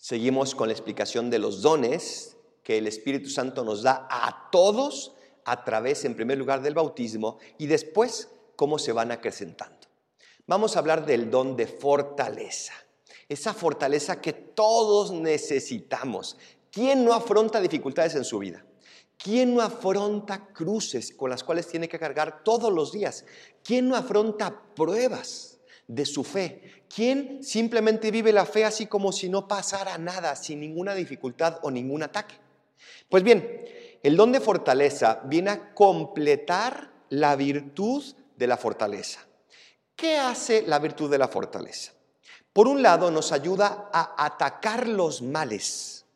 Seguimos con la explicación de los dones que el Espíritu Santo nos da a todos a través, en primer lugar, del bautismo y después cómo se van acrecentando. Vamos a hablar del don de fortaleza. Esa fortaleza que todos necesitamos. ¿Quién no afronta dificultades en su vida? ¿Quién no afronta cruces con las cuales tiene que cargar todos los días? ¿Quién no afronta pruebas de su fe? ¿Quién simplemente vive la fe así como si no pasara nada, sin ninguna dificultad o ningún ataque? Pues bien, el don de fortaleza viene a completar la virtud de la fortaleza. ¿Qué hace la virtud de la fortaleza? Por un lado, nos ayuda a atacar los males.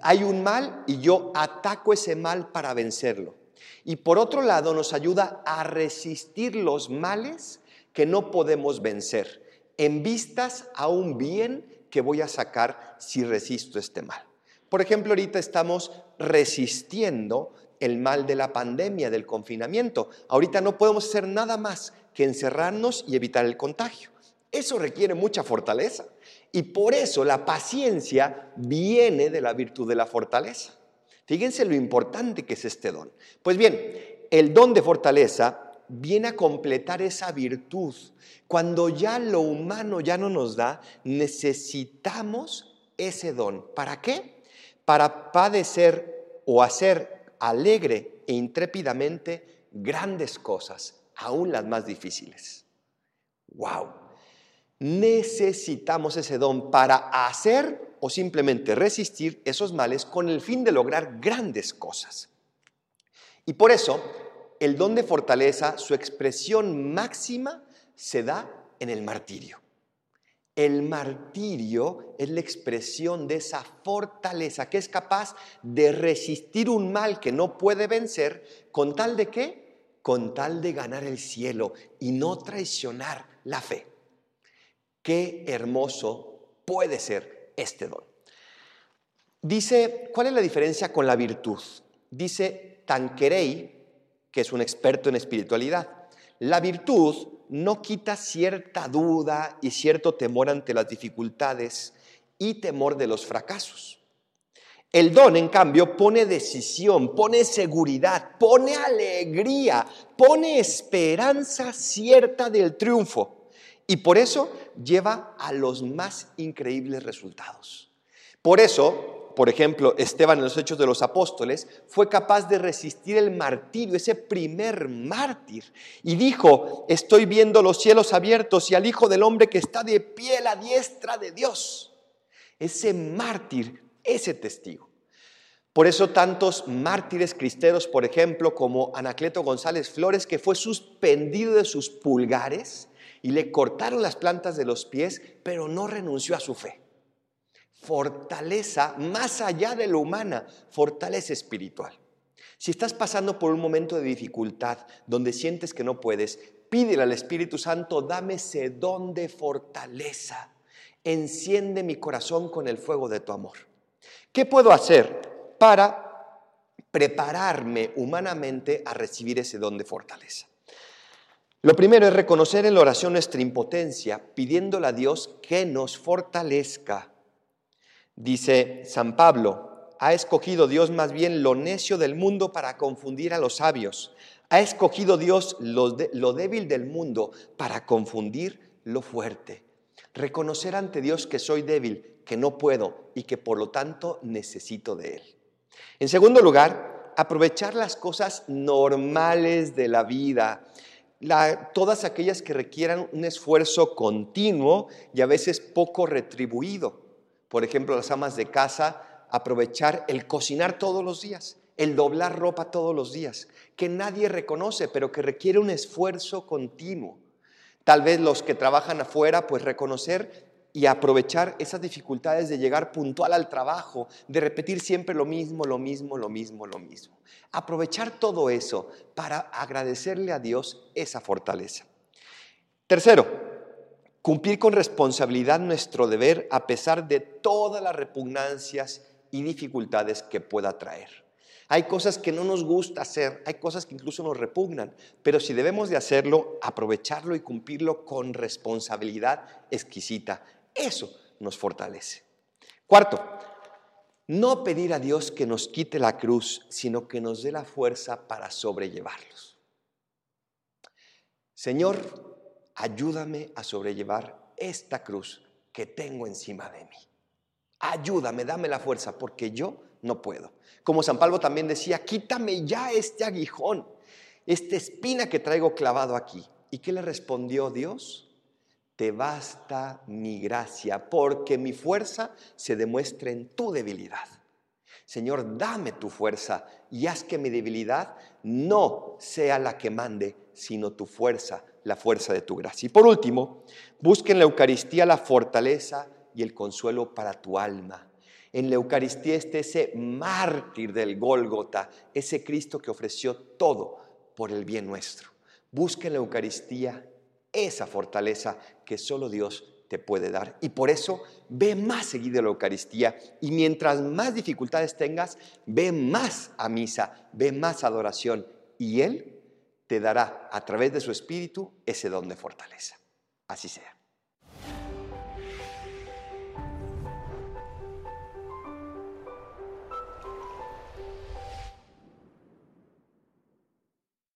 Hay un mal y yo ataco ese mal para vencerlo. Y por otro lado, nos ayuda a resistir los males que no podemos vencer, en vistas a un bien que voy a sacar si resisto este mal. Por ejemplo, ahorita estamos resistiendo el mal de la pandemia, del confinamiento. Ahorita no podemos hacer nada más que encerrarnos y evitar el contagio. Eso requiere mucha fortaleza. Y por eso la paciencia viene de la virtud de la fortaleza. Fíjense lo importante que es este don. Pues bien, el don de fortaleza viene a completar esa virtud. Cuando ya lo humano ya no nos da, necesitamos ese don. ¿Para qué? Para padecer o hacer alegre e intrépidamente grandes cosas, aún las más difíciles. ¡Wow! necesitamos ese don para hacer o simplemente resistir esos males con el fin de lograr grandes cosas. Y por eso, el don de fortaleza, su expresión máxima, se da en el martirio. El martirio es la expresión de esa fortaleza que es capaz de resistir un mal que no puede vencer con tal de qué? Con tal de ganar el cielo y no traicionar la fe. Qué hermoso puede ser este don. Dice, ¿cuál es la diferencia con la virtud? Dice Tanquerey, que es un experto en espiritualidad, la virtud no quita cierta duda y cierto temor ante las dificultades y temor de los fracasos. El don, en cambio, pone decisión, pone seguridad, pone alegría, pone esperanza cierta del triunfo y por eso lleva a los más increíbles resultados. Por eso, por ejemplo, Esteban en los Hechos de los Apóstoles fue capaz de resistir el martirio, ese primer mártir, y dijo, estoy viendo los cielos abiertos y al Hijo del Hombre que está de pie a la diestra de Dios. Ese mártir, ese testigo. Por eso tantos mártires cristeros, por ejemplo, como Anacleto González Flores, que fue suspendido de sus pulgares, y le cortaron las plantas de los pies, pero no renunció a su fe. Fortaleza más allá de lo humana, fortaleza espiritual. Si estás pasando por un momento de dificultad donde sientes que no puedes, pídele al Espíritu Santo, dame ese don de fortaleza. Enciende mi corazón con el fuego de tu amor. ¿Qué puedo hacer para prepararme humanamente a recibir ese don de fortaleza? Lo primero es reconocer en la oración nuestra impotencia, pidiéndole a Dios que nos fortalezca. Dice San Pablo, ha escogido Dios más bien lo necio del mundo para confundir a los sabios. Ha escogido Dios lo, lo débil del mundo para confundir lo fuerte. Reconocer ante Dios que soy débil, que no puedo y que por lo tanto necesito de Él. En segundo lugar, aprovechar las cosas normales de la vida todas aquellas que requieran un esfuerzo continuo y a veces poco retribuido. Por ejemplo, las amas de casa, aprovechar el cocinar todos los días, el doblar ropa todos los días, que nadie reconoce, pero que requiere un esfuerzo continuo. Tal vez los que trabajan afuera, pues reconocer y aprovechar esas dificultades de llegar puntual al trabajo, de repetir siempre lo mismo, lo mismo, lo mismo, lo mismo. Aprovechar todo eso para agradecerle a Dios esa fortaleza. Tercero, cumplir con responsabilidad nuestro deber a pesar de todas las repugnancias y dificultades que pueda traer. Hay cosas que no nos gusta hacer, hay cosas que incluso nos repugnan, pero si debemos de hacerlo, aprovecharlo y cumplirlo con responsabilidad exquisita. Eso nos fortalece. Cuarto, no pedir a Dios que nos quite la cruz, sino que nos dé la fuerza para sobrellevarlos. Señor, ayúdame a sobrellevar esta cruz que tengo encima de mí. Ayúdame, dame la fuerza, porque yo no puedo. Como San Pablo también decía, quítame ya este aguijón, esta espina que traigo clavado aquí. ¿Y qué le respondió Dios? Te basta mi gracia, porque mi fuerza se demuestra en tu debilidad. Señor, dame tu fuerza y haz que mi debilidad no sea la que mande, sino tu fuerza, la fuerza de tu gracia. Y por último, busque en la Eucaristía la fortaleza y el consuelo para tu alma. En la Eucaristía está ese mártir del Gólgota, ese Cristo que ofreció todo por el bien nuestro. Busque en la Eucaristía esa fortaleza que solo Dios te puede dar. Y por eso ve más seguido la Eucaristía y mientras más dificultades tengas, ve más a misa, ve más adoración y Él te dará a través de su Espíritu ese don de fortaleza. Así sea.